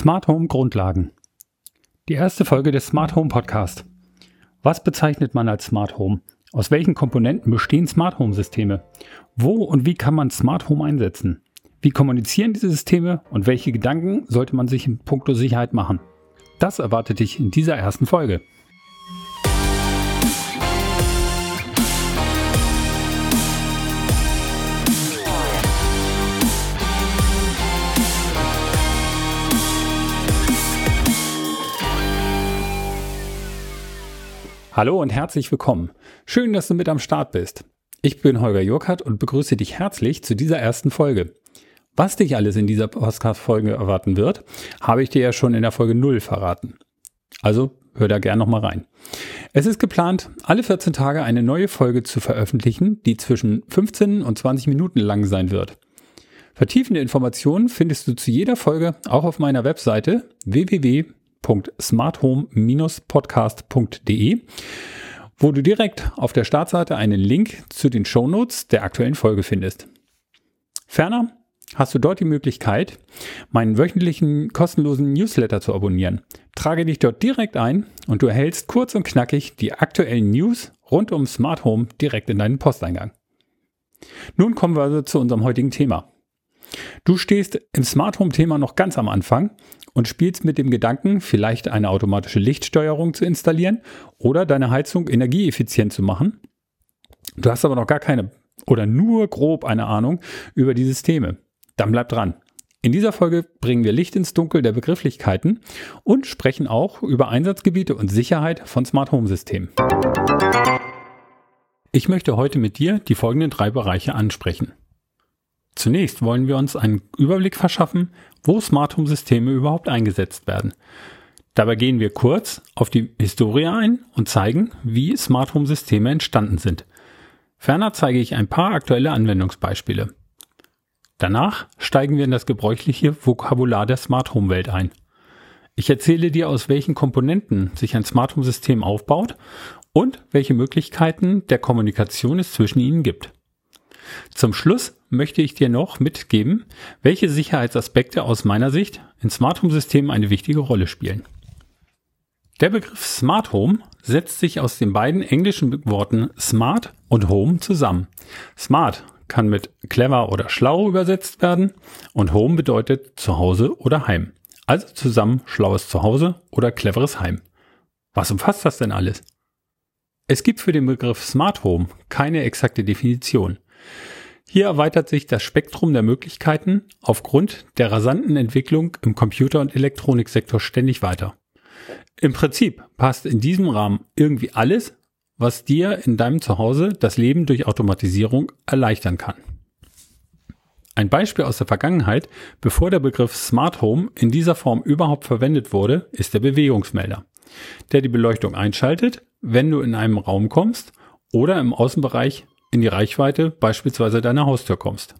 Smart Home Grundlagen. Die erste Folge des Smart Home Podcast. Was bezeichnet man als Smart Home? Aus welchen Komponenten bestehen Smart Home Systeme? Wo und wie kann man Smart Home einsetzen? Wie kommunizieren diese Systeme und welche Gedanken sollte man sich in puncto Sicherheit machen? Das erwartet dich in dieser ersten Folge. Hallo und herzlich willkommen. Schön, dass du mit am Start bist. Ich bin Holger Jurkert und begrüße dich herzlich zu dieser ersten Folge. Was dich alles in dieser Podcast-Folge erwarten wird, habe ich dir ja schon in der Folge 0 verraten. Also hör da gern nochmal rein. Es ist geplant, alle 14 Tage eine neue Folge zu veröffentlichen, die zwischen 15 und 20 Minuten lang sein wird. Vertiefende Informationen findest du zu jeder Folge auch auf meiner Webseite www www.smarthome-podcast.de, wo du direkt auf der Startseite einen Link zu den Shownotes der aktuellen Folge findest. Ferner hast du dort die Möglichkeit, meinen wöchentlichen kostenlosen Newsletter zu abonnieren. Trage dich dort direkt ein und du erhältst kurz und knackig die aktuellen News rund um Smart Home direkt in deinen Posteingang. Nun kommen wir also zu unserem heutigen Thema. Du stehst im Smart Home Thema noch ganz am Anfang und spielst mit dem Gedanken, vielleicht eine automatische Lichtsteuerung zu installieren oder deine Heizung energieeffizient zu machen. Du hast aber noch gar keine oder nur grob eine Ahnung über die Systeme. Dann bleib dran. In dieser Folge bringen wir Licht ins Dunkel der Begrifflichkeiten und sprechen auch über Einsatzgebiete und Sicherheit von Smart Home Systemen. Ich möchte heute mit dir die folgenden drei Bereiche ansprechen. Zunächst wollen wir uns einen Überblick verschaffen, wo Smart Home Systeme überhaupt eingesetzt werden. Dabei gehen wir kurz auf die Historie ein und zeigen, wie Smart Home Systeme entstanden sind. Ferner zeige ich ein paar aktuelle Anwendungsbeispiele. Danach steigen wir in das gebräuchliche Vokabular der Smart Home Welt ein. Ich erzähle dir, aus welchen Komponenten sich ein Smart Home System aufbaut und welche Möglichkeiten der Kommunikation es zwischen ihnen gibt. Zum Schluss möchte ich dir noch mitgeben, welche Sicherheitsaspekte aus meiner Sicht in Smart Home Systemen eine wichtige Rolle spielen. Der Begriff Smart Home setzt sich aus den beiden englischen Worten Smart und Home zusammen. Smart kann mit clever oder schlau übersetzt werden und Home bedeutet Zuhause oder Heim. Also zusammen schlaues Zuhause oder cleveres Heim. Was umfasst das denn alles? Es gibt für den Begriff Smart Home keine exakte Definition. Hier erweitert sich das Spektrum der Möglichkeiten aufgrund der rasanten Entwicklung im Computer- und Elektroniksektor ständig weiter. Im Prinzip passt in diesem Rahmen irgendwie alles, was dir in deinem Zuhause das Leben durch Automatisierung erleichtern kann. Ein Beispiel aus der Vergangenheit, bevor der Begriff Smart Home in dieser Form überhaupt verwendet wurde, ist der Bewegungsmelder, der die Beleuchtung einschaltet, wenn du in einem Raum kommst oder im Außenbereich in die Reichweite beispielsweise deiner Haustür kommst.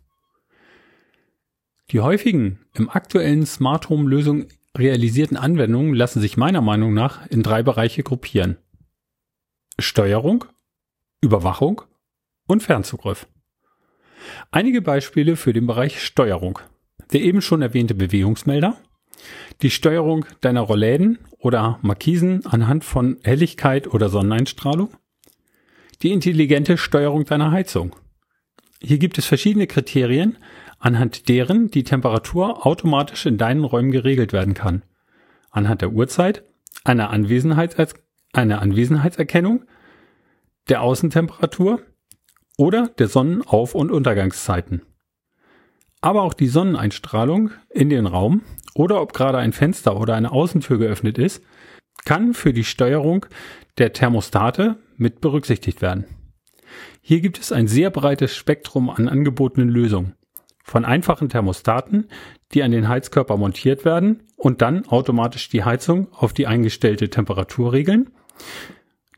Die häufigen im aktuellen Smart Home Lösung realisierten Anwendungen lassen sich meiner Meinung nach in drei Bereiche gruppieren. Steuerung, Überwachung und Fernzugriff. Einige Beispiele für den Bereich Steuerung. Der eben schon erwähnte Bewegungsmelder, die Steuerung deiner Rollläden oder Markisen anhand von Helligkeit oder Sonneneinstrahlung, die intelligente Steuerung deiner Heizung. Hier gibt es verschiedene Kriterien, anhand deren die Temperatur automatisch in deinen Räumen geregelt werden kann. Anhand der Uhrzeit, einer, Anwesenheits einer Anwesenheitserkennung, der Außentemperatur oder der Sonnenauf- und Untergangszeiten. Aber auch die Sonneneinstrahlung in den Raum oder ob gerade ein Fenster oder eine Außentür geöffnet ist, kann für die Steuerung der Thermostate mit berücksichtigt werden. Hier gibt es ein sehr breites Spektrum an angebotenen Lösungen. Von einfachen Thermostaten, die an den Heizkörper montiert werden und dann automatisch die Heizung auf die eingestellte Temperatur regeln.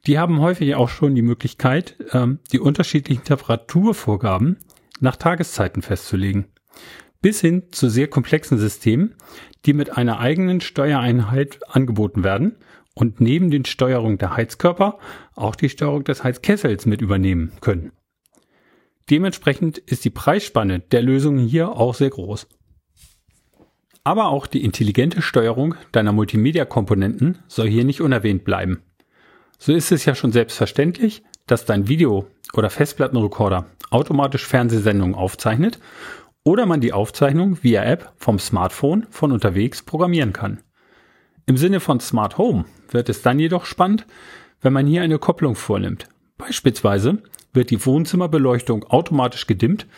Die haben häufig auch schon die Möglichkeit, ähm, die unterschiedlichen Temperaturvorgaben nach Tageszeiten festzulegen. Bis hin zu sehr komplexen Systemen, die mit einer eigenen Steuereinheit angeboten werden und neben den Steuerung der Heizkörper auch die Steuerung des Heizkessels mit übernehmen können. Dementsprechend ist die Preisspanne der Lösungen hier auch sehr groß. Aber auch die intelligente Steuerung deiner Multimedia-Komponenten soll hier nicht unerwähnt bleiben. So ist es ja schon selbstverständlich, dass dein Video- oder Festplattenrekorder automatisch Fernsehsendungen aufzeichnet oder man die Aufzeichnung via App vom Smartphone von unterwegs programmieren kann. Im Sinne von Smart Home wird es dann jedoch spannend, wenn man hier eine Kopplung vornimmt. Beispielsweise wird die Wohnzimmerbeleuchtung automatisch gedimmt,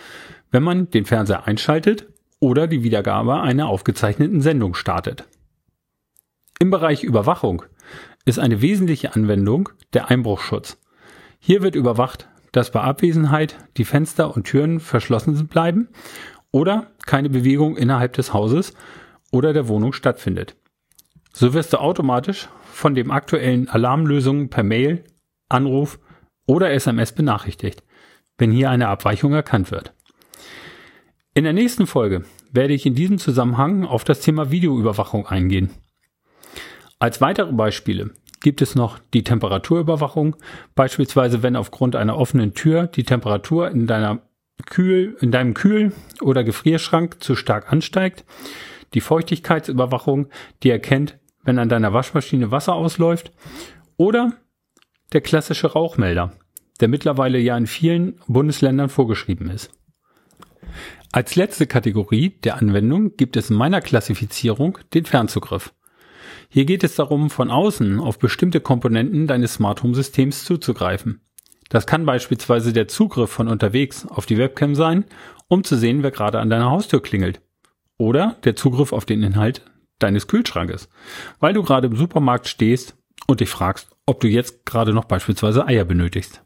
wenn man den Fernseher einschaltet oder die Wiedergabe einer aufgezeichneten Sendung startet. Im Bereich Überwachung ist eine wesentliche Anwendung der Einbruchschutz. Hier wird überwacht, dass bei Abwesenheit die Fenster und Türen verschlossen bleiben oder keine Bewegung innerhalb des Hauses oder der Wohnung stattfindet. So wirst du automatisch von dem aktuellen Alarmlösungen per Mail, Anruf oder SMS benachrichtigt, wenn hier eine Abweichung erkannt wird. In der nächsten Folge werde ich in diesem Zusammenhang auf das Thema Videoüberwachung eingehen. Als weitere Beispiele gibt es noch die Temperaturüberwachung, beispielsweise wenn aufgrund einer offenen Tür die Temperatur in deiner Kühl, in deinem Kühl- oder Gefrierschrank zu stark ansteigt, die Feuchtigkeitsüberwachung, die erkennt, wenn an deiner Waschmaschine Wasser ausläuft, oder der klassische Rauchmelder, der mittlerweile ja in vielen Bundesländern vorgeschrieben ist. Als letzte Kategorie der Anwendung gibt es in meiner Klassifizierung den Fernzugriff. Hier geht es darum, von außen auf bestimmte Komponenten deines Smart Home Systems zuzugreifen. Das kann beispielsweise der Zugriff von unterwegs auf die Webcam sein, um zu sehen, wer gerade an deiner Haustür klingelt. Oder der Zugriff auf den Inhalt deines Kühlschrankes, weil du gerade im Supermarkt stehst und dich fragst, ob du jetzt gerade noch beispielsweise Eier benötigst.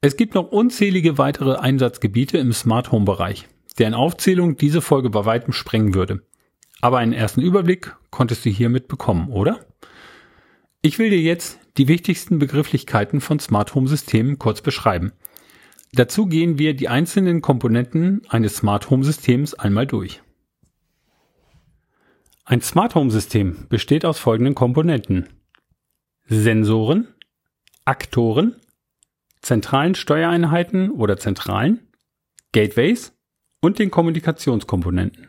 Es gibt noch unzählige weitere Einsatzgebiete im Smart Home Bereich, deren Aufzählung diese Folge bei weitem sprengen würde. Aber einen ersten Überblick konntest du hiermit bekommen, oder? Ich will dir jetzt die wichtigsten Begrifflichkeiten von Smart Home Systemen kurz beschreiben. Dazu gehen wir die einzelnen Komponenten eines Smart Home Systems einmal durch. Ein Smart Home System besteht aus folgenden Komponenten. Sensoren, Aktoren, zentralen Steuereinheiten oder Zentralen, Gateways und den Kommunikationskomponenten.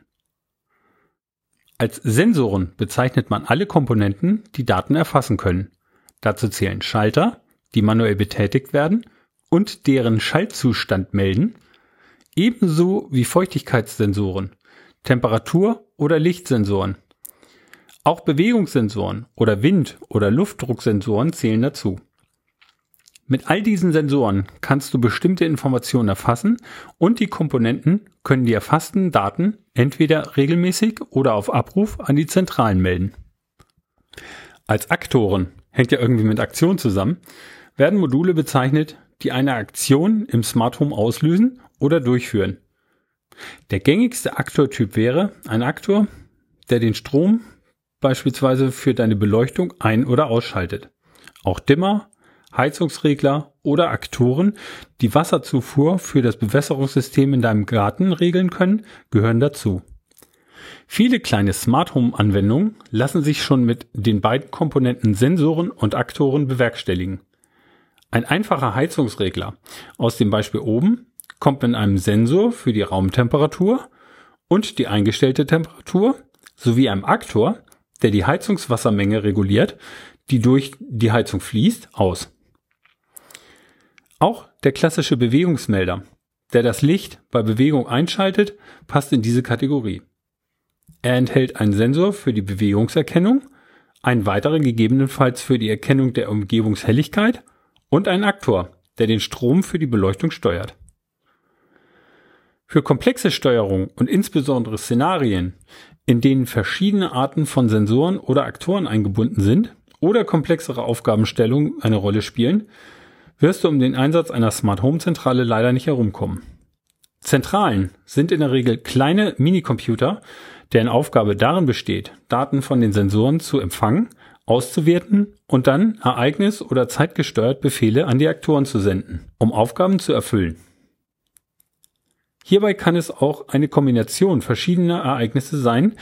Als Sensoren bezeichnet man alle Komponenten, die Daten erfassen können. Dazu zählen Schalter, die manuell betätigt werden und deren Schaltzustand melden, ebenso wie Feuchtigkeitssensoren, Temperatur- oder Lichtsensoren. Auch Bewegungssensoren oder Wind- oder Luftdrucksensoren zählen dazu. Mit all diesen Sensoren kannst du bestimmte Informationen erfassen und die Komponenten können die erfassten Daten entweder regelmäßig oder auf Abruf an die Zentralen melden. Als Aktoren, hängt ja irgendwie mit Aktion zusammen, werden Module bezeichnet, die eine Aktion im Smart Home auslösen oder durchführen. Der gängigste Aktortyp wäre ein Aktor, der den Strom beispielsweise für deine Beleuchtung ein- oder ausschaltet. Auch Dimmer, Heizungsregler oder Aktoren, die Wasserzufuhr für das Bewässerungssystem in deinem Garten regeln können, gehören dazu. Viele kleine Smart Home Anwendungen lassen sich schon mit den beiden Komponenten Sensoren und Aktoren bewerkstelligen. Ein einfacher Heizungsregler aus dem Beispiel oben kommt mit einem Sensor für die Raumtemperatur und die eingestellte Temperatur sowie einem Aktor, der die Heizungswassermenge reguliert, die durch die Heizung fließt, aus. Auch der klassische Bewegungsmelder, der das Licht bei Bewegung einschaltet, passt in diese Kategorie. Er enthält einen Sensor für die Bewegungserkennung, einen weiteren gegebenenfalls für die Erkennung der Umgebungshelligkeit und einen Aktor, der den Strom für die Beleuchtung steuert. Für komplexe Steuerung und insbesondere Szenarien, in denen verschiedene Arten von Sensoren oder Aktoren eingebunden sind oder komplexere Aufgabenstellungen eine Rolle spielen, wirst du um den Einsatz einer Smart Home Zentrale leider nicht herumkommen. Zentralen sind in der Regel kleine Minicomputer, deren Aufgabe darin besteht, Daten von den Sensoren zu empfangen, auszuwerten und dann ereignis- oder zeitgesteuert Befehle an die Aktoren zu senden, um Aufgaben zu erfüllen. Hierbei kann es auch eine Kombination verschiedener Ereignisse sein,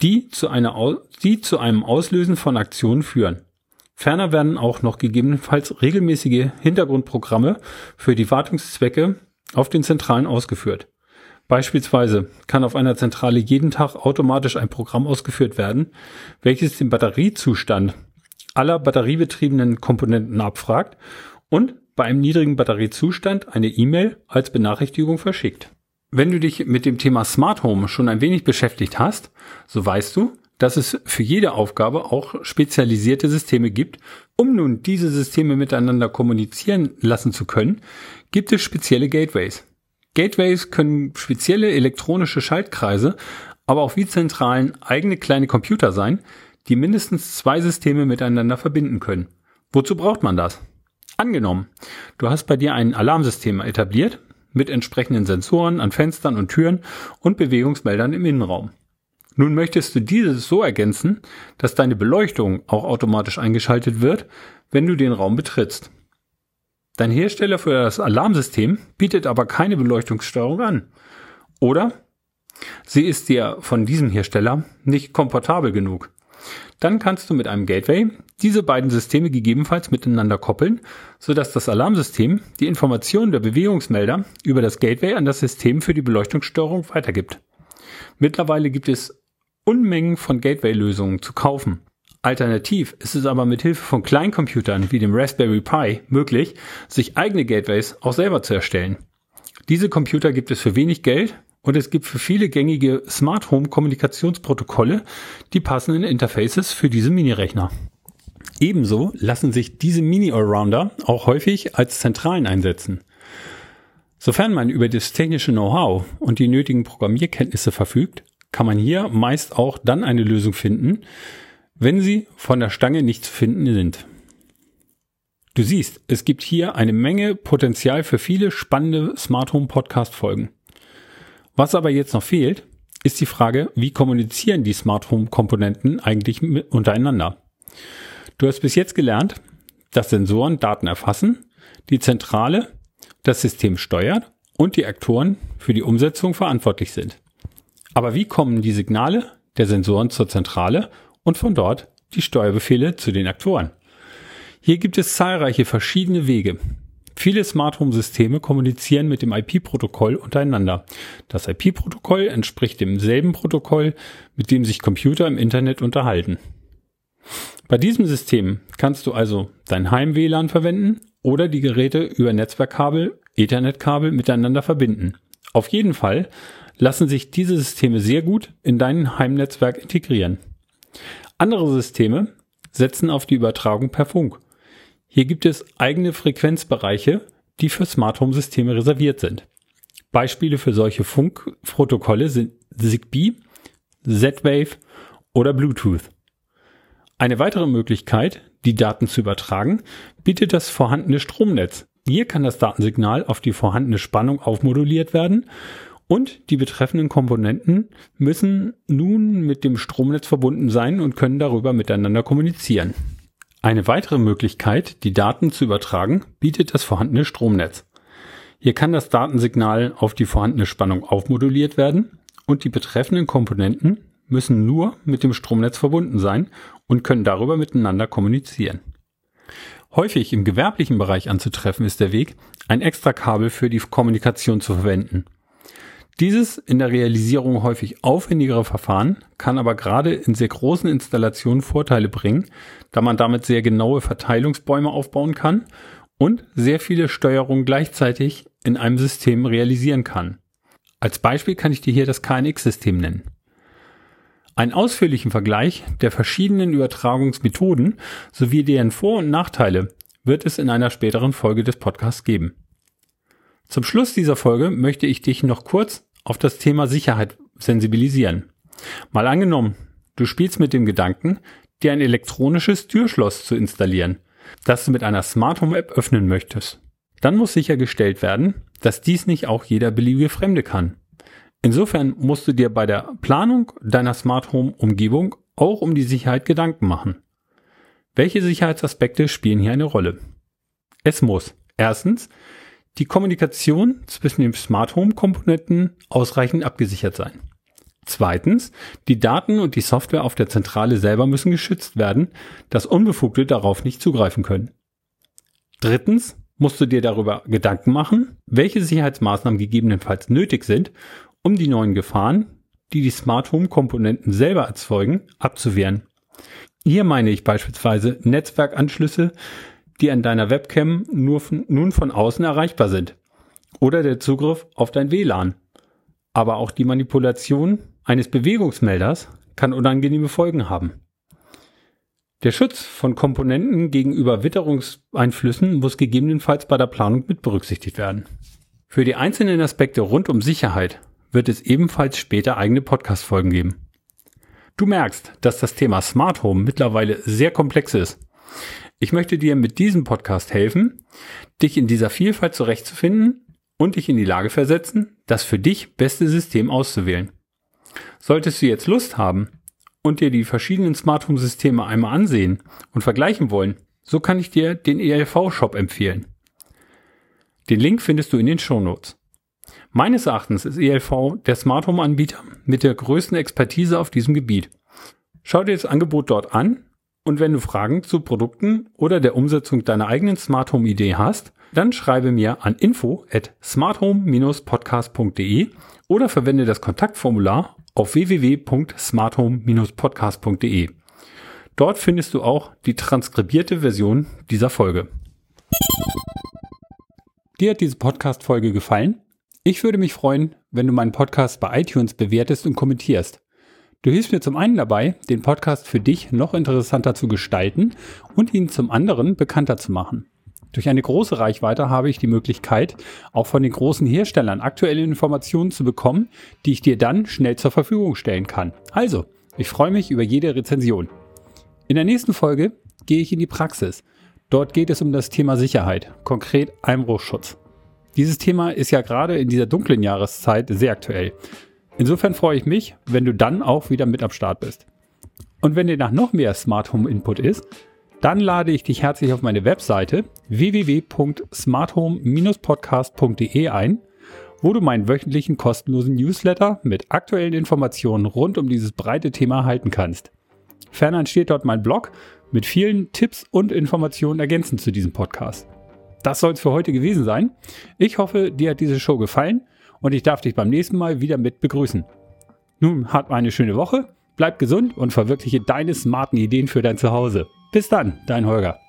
die zu, einer, die zu einem Auslösen von Aktionen führen. Ferner werden auch noch gegebenenfalls regelmäßige Hintergrundprogramme für die Wartungszwecke auf den Zentralen ausgeführt. Beispielsweise kann auf einer Zentrale jeden Tag automatisch ein Programm ausgeführt werden, welches den Batteriezustand aller batteriebetriebenen Komponenten abfragt und bei einem niedrigen Batteriezustand eine E-Mail als Benachrichtigung verschickt. Wenn du dich mit dem Thema Smart Home schon ein wenig beschäftigt hast, so weißt du, dass es für jede Aufgabe auch spezialisierte Systeme gibt. Um nun diese Systeme miteinander kommunizieren lassen zu können, gibt es spezielle Gateways. Gateways können spezielle elektronische Schaltkreise, aber auch wie Zentralen eigene kleine Computer sein, die mindestens zwei Systeme miteinander verbinden können. Wozu braucht man das? Angenommen, du hast bei dir ein Alarmsystem etabliert mit entsprechenden Sensoren an Fenstern und Türen und Bewegungsmeldern im Innenraum. Nun möchtest du dieses so ergänzen, dass deine Beleuchtung auch automatisch eingeschaltet wird, wenn du den Raum betrittst. Dein Hersteller für das Alarmsystem bietet aber keine Beleuchtungssteuerung an. Oder sie ist dir von diesem Hersteller nicht komfortabel genug. Dann kannst du mit einem Gateway diese beiden Systeme gegebenenfalls miteinander koppeln, sodass das Alarmsystem die Informationen der Bewegungsmelder über das Gateway an das System für die Beleuchtungssteuerung weitergibt. Mittlerweile gibt es Unmengen von Gateway-Lösungen zu kaufen. Alternativ ist es aber mit Hilfe von Kleincomputern wie dem Raspberry Pi möglich, sich eigene Gateways auch selber zu erstellen. Diese Computer gibt es für wenig Geld und es gibt für viele gängige Smart Home Kommunikationsprotokolle die passenden Interfaces für diese Minirechner. Ebenso lassen sich diese Mini-Allrounder auch häufig als Zentralen einsetzen. Sofern man über das technische Know-how und die nötigen Programmierkenntnisse verfügt, kann man hier meist auch dann eine Lösung finden, wenn sie von der Stange nicht zu finden sind. Du siehst, es gibt hier eine Menge Potenzial für viele spannende Smart Home Podcast Folgen. Was aber jetzt noch fehlt, ist die Frage, wie kommunizieren die Smart Home Komponenten eigentlich untereinander? Du hast bis jetzt gelernt, dass Sensoren Daten erfassen, die Zentrale das System steuert und die Aktoren für die Umsetzung verantwortlich sind. Aber wie kommen die Signale der Sensoren zur Zentrale und von dort die Steuerbefehle zu den Aktoren? Hier gibt es zahlreiche verschiedene Wege. Viele Smart Home Systeme kommunizieren mit dem IP-Protokoll untereinander. Das IP-Protokoll entspricht demselben Protokoll, mit dem sich Computer im Internet unterhalten. Bei diesem System kannst du also dein Heim-WLAN verwenden oder die Geräte über Netzwerkkabel, Ethernetkabel miteinander verbinden. Auf jeden Fall lassen sich diese Systeme sehr gut in dein Heimnetzwerk integrieren. Andere Systeme setzen auf die Übertragung per Funk. Hier gibt es eigene Frequenzbereiche, die für Smart Home Systeme reserviert sind. Beispiele für solche Funkprotokolle sind Zigbee, Z-Wave oder Bluetooth. Eine weitere Möglichkeit, die Daten zu übertragen, bietet das vorhandene Stromnetz. Hier kann das Datensignal auf die vorhandene Spannung aufmoduliert werden und die betreffenden Komponenten müssen nun mit dem Stromnetz verbunden sein und können darüber miteinander kommunizieren. Eine weitere Möglichkeit, die Daten zu übertragen, bietet das vorhandene Stromnetz. Hier kann das Datensignal auf die vorhandene Spannung aufmoduliert werden und die betreffenden Komponenten müssen nur mit dem Stromnetz verbunden sein und können darüber miteinander kommunizieren. Häufig im gewerblichen Bereich anzutreffen ist der Weg, ein Extrakabel für die Kommunikation zu verwenden. Dieses in der Realisierung häufig aufwendigere Verfahren kann aber gerade in sehr großen Installationen Vorteile bringen, da man damit sehr genaue Verteilungsbäume aufbauen kann und sehr viele Steuerungen gleichzeitig in einem System realisieren kann. Als Beispiel kann ich dir hier das KNX-System nennen. Einen ausführlichen Vergleich der verschiedenen Übertragungsmethoden sowie deren Vor- und Nachteile wird es in einer späteren Folge des Podcasts geben. Zum Schluss dieser Folge möchte ich dich noch kurz auf das Thema Sicherheit sensibilisieren. Mal angenommen, du spielst mit dem Gedanken, dir ein elektronisches Türschloss zu installieren, das du mit einer Smart Home App öffnen möchtest. Dann muss sichergestellt werden, dass dies nicht auch jeder beliebige Fremde kann. Insofern musst du dir bei der Planung deiner Smart Home Umgebung auch um die Sicherheit Gedanken machen. Welche Sicherheitsaspekte spielen hier eine Rolle? Es muss erstens die Kommunikation zwischen den Smart Home Komponenten ausreichend abgesichert sein. Zweitens, die Daten und die Software auf der Zentrale selber müssen geschützt werden, dass Unbefugte darauf nicht zugreifen können. Drittens, musst du dir darüber Gedanken machen, welche Sicherheitsmaßnahmen gegebenenfalls nötig sind, um die neuen Gefahren, die die Smart Home Komponenten selber erzeugen, abzuwehren. Hier meine ich beispielsweise Netzwerkanschlüsse, die an deiner Webcam nur von, nun von außen erreichbar sind. Oder der Zugriff auf dein WLAN. Aber auch die Manipulation eines Bewegungsmelders kann unangenehme Folgen haben. Der Schutz von Komponenten gegenüber Witterungseinflüssen muss gegebenenfalls bei der Planung mit berücksichtigt werden. Für die einzelnen Aspekte rund um Sicherheit wird es ebenfalls später eigene Podcast-Folgen geben. Du merkst, dass das Thema Smart Home mittlerweile sehr komplex ist. Ich möchte dir mit diesem Podcast helfen, dich in dieser Vielfalt zurechtzufinden und dich in die Lage versetzen, das für dich beste System auszuwählen. Solltest du jetzt Lust haben, und dir die verschiedenen Smart Home Systeme einmal ansehen und vergleichen wollen, so kann ich dir den ELV Shop empfehlen. Den Link findest du in den Show Notes. Meines Erachtens ist ELV der Smart Home Anbieter mit der größten Expertise auf diesem Gebiet. Schau dir das Angebot dort an und wenn du Fragen zu Produkten oder der Umsetzung deiner eigenen Smart Home Idee hast, dann schreibe mir an info at smarthome-podcast.de oder verwende das Kontaktformular auf www.smarthome-podcast.de. Dort findest du auch die transkribierte Version dieser Folge. Dir hat diese Podcast-Folge gefallen? Ich würde mich freuen, wenn du meinen Podcast bei iTunes bewertest und kommentierst. Du hilfst mir zum einen dabei, den Podcast für dich noch interessanter zu gestalten und ihn zum anderen bekannter zu machen. Durch eine große Reichweite habe ich die Möglichkeit, auch von den großen Herstellern aktuelle Informationen zu bekommen, die ich dir dann schnell zur Verfügung stellen kann. Also, ich freue mich über jede Rezension. In der nächsten Folge gehe ich in die Praxis. Dort geht es um das Thema Sicherheit, konkret Einbruchschutz. Dieses Thema ist ja gerade in dieser dunklen Jahreszeit sehr aktuell. Insofern freue ich mich, wenn du dann auch wieder mit am Start bist. Und wenn dir nach noch mehr Smart Home Input ist, dann lade ich dich herzlich auf meine Webseite www.smarthome-podcast.de ein, wo du meinen wöchentlichen kostenlosen Newsletter mit aktuellen Informationen rund um dieses breite Thema erhalten kannst. Ferner entsteht dort mein Blog mit vielen Tipps und Informationen ergänzend zu diesem Podcast. Das soll es für heute gewesen sein. Ich hoffe, dir hat diese Show gefallen und ich darf dich beim nächsten Mal wieder mit begrüßen. Nun, hat eine schöne Woche, bleib gesund und verwirkliche deine smarten Ideen für dein Zuhause. Bis dann, dein Holger.